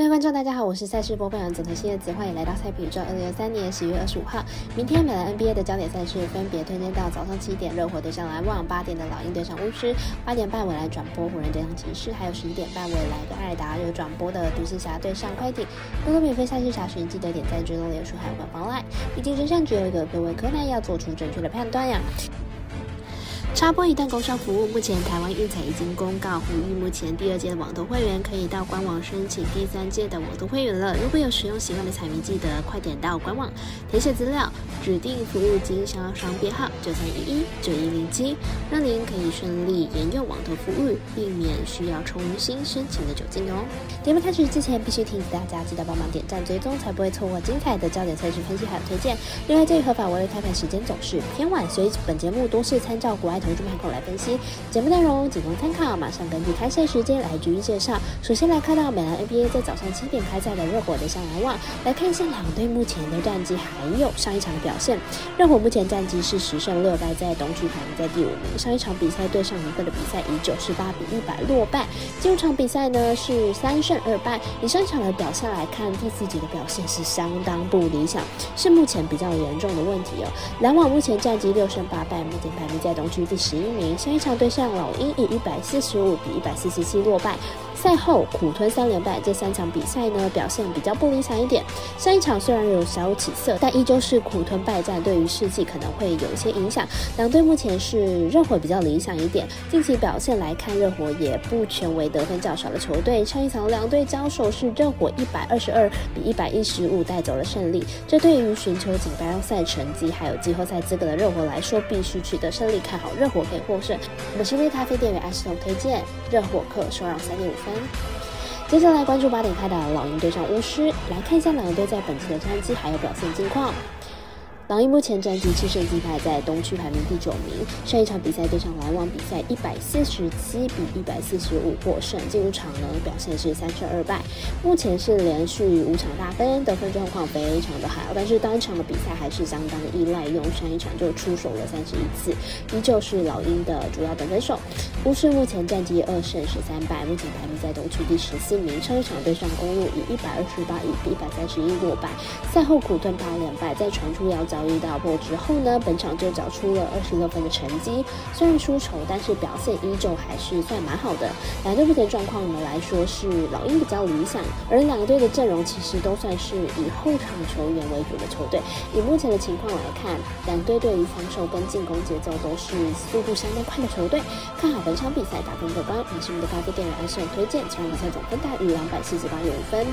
各位观众，大家好，我是赛事播报员总台新叶子，欢迎来到赛评宇宙。二零二三年十月二十五号，明天美兰 NBA 的焦点赛事分别推荐到早上七点热火对上篮网，八点的老鹰对上巫师，八点半未来转播湖人对上骑士，还有十一点半未来个艾达有转播的独行侠对上快艇。如果免费赛事查询，记得点赞、追踪、留言、还有官方 line。毕竟真相只有一个，各位柯南要做出正确的判断呀。插播一段工商服务，目前台湾运彩已经公告呼吁，目前第二届的网投会员可以到官网申请第三届的网投会员了。如果有使用习惯的彩迷，记得快点到官网填写资料，指定服务经销商编号九三一一九一零七，让您可以顺利沿用网投服务，避免需要重新申请的酒精哦。节目开始之前，必须提醒大家记得帮忙点赞追踪，才不会错过精彩的焦点赛事分析还有推荐。另外，这一合法为了开盘时间总是偏晚，所以本节目多是参照国外。投注盘口来分析节目内容，仅供参考。马上根据开赛时间来逐一介绍。首先来看到美兰 NBA 在早上七点开赛的热火对上篮网，来看一下两队目前的战绩，还有上一场的表现。热火目前战绩是十胜六败，在东区排名在第五名。上一场比赛对上尼克的比赛以九十八比一百落败。进入场比赛呢是三胜二败。以上场的表现来看，第四节的表现是相当不理想，是目前比较严重的问题哦。篮网目前战绩六胜八败，目前排名在东区。第十一名，上一场对上老鹰以一百四十五比一百四十七落败。赛后苦吞三连败，这三场比赛呢表现比较不理想一点。上一场虽然有小有起色，但依旧是苦吞败战，对于士气可能会有一些影响。两队目前是热火比较理想一点，近期表现来看，热火也不全为得分较少的球队。上一场两队交手是热火一百二十二比一百一十五带走了胜利，这对于寻求锦标赛成绩还有季后赛资格的热火来说，必须取得胜利。看好热火可以获胜。我是微咖啡店员阿石彤推荐热火客收让三点五分。接下来关注八点开的老鹰对上巫师，来看一下两个队在本次的战绩还有表现近况。老鹰目前战绩七胜一败，在东区排名第九名。上一场比赛对上篮网比赛，一百四十七比一百四十五获胜。进入场呢表现是三胜二败，目前是连续五场大分，得分状况非常的好。但是当场的比赛还是相当的依赖，用上一场就出手了三十一次，依旧是老鹰的主要得分手。巫师目前战绩二胜十三败，目前排名在东区第十四名。上一场对上公路以一百二十八比一百三十一落败，赛后苦吞八连败，再传出要交。遇到破之后呢，本场就找出了二十六分的成绩，虽然输球，但是表现依旧还是算蛮好的。两队目前状况呢来说是老鹰比较理想，而两队的阵容其实都算是以后场球员为主的球队。以目前的情况来看，两队对于防守跟进攻节奏都是速度相当快的球队。看好本场比赛打分过关，也是我们的咖啡店员安生推荐，这场比赛总分大于两百四十八点五分。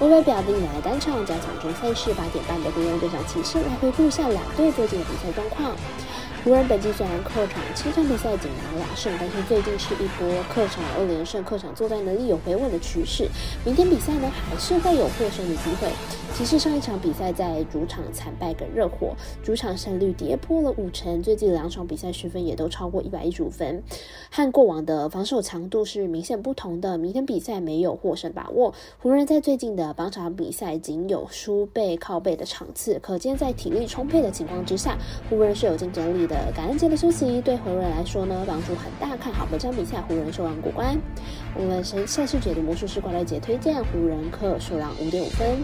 微微表定来单场加场中赛事八点半的湖人对上骑士来回顾。下两队最近的比赛状况。湖人本季虽然客场七场比赛仅拿两胜，但是最近是一波客场二连胜，客场作战能力有回稳的趋势。明天比赛呢，还是会有获胜的机会。其实上一场比赛在主场惨败给热火，主场胜率跌破了五成。最近两场比赛失分也都超过一百一十五分，和过往的防守强度是明显不同的。明天比赛没有获胜把握，湖人在最近的八场比赛仅有输背靠背的场次，可见在体力充沛的情况之下，湖人是有竞争力的。感恩节的休息对湖人来说呢，帮助很大。看好本场比赛，湖人收让过关。我们是赛事解读魔术师怪乐姐推荐湖人客收让五点五分。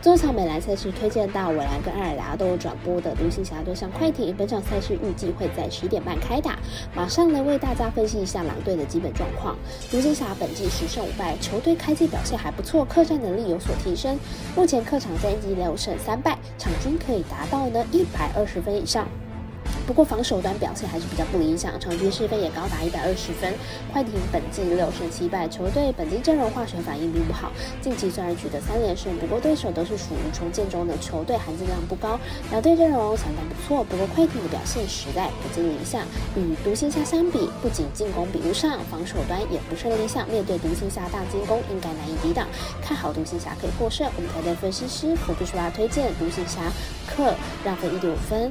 这场美兰赛事推荐到，我来跟艾尔达都有转播的独行侠对上快艇。本场赛事预计会在十点半开打。马上来为大家分析一下狼队的基本状况。独行侠本季十胜五败，球队开季表现还不错，客战能力有所提升。目前客场战绩六胜三败，场均可以达到呢一百二十分以上。不过防守端表现还是比较不理想，场均失分也高达一百二十分。快艇本季六胜七败，球队本季阵容化学反应并不好。近期虽然取得三连胜，不过对手都是属于重建中的球队，含金量不高。两队阵容相当不错，不过快艇的表现实在不尽理想。与独行侠相比，不仅进攻比不上，防守端也不甚理想。面对独行侠大进攻，应该难以抵挡。看好独行侠可以获胜。我们台的分析师我必须要推荐独行侠客让分一点五分。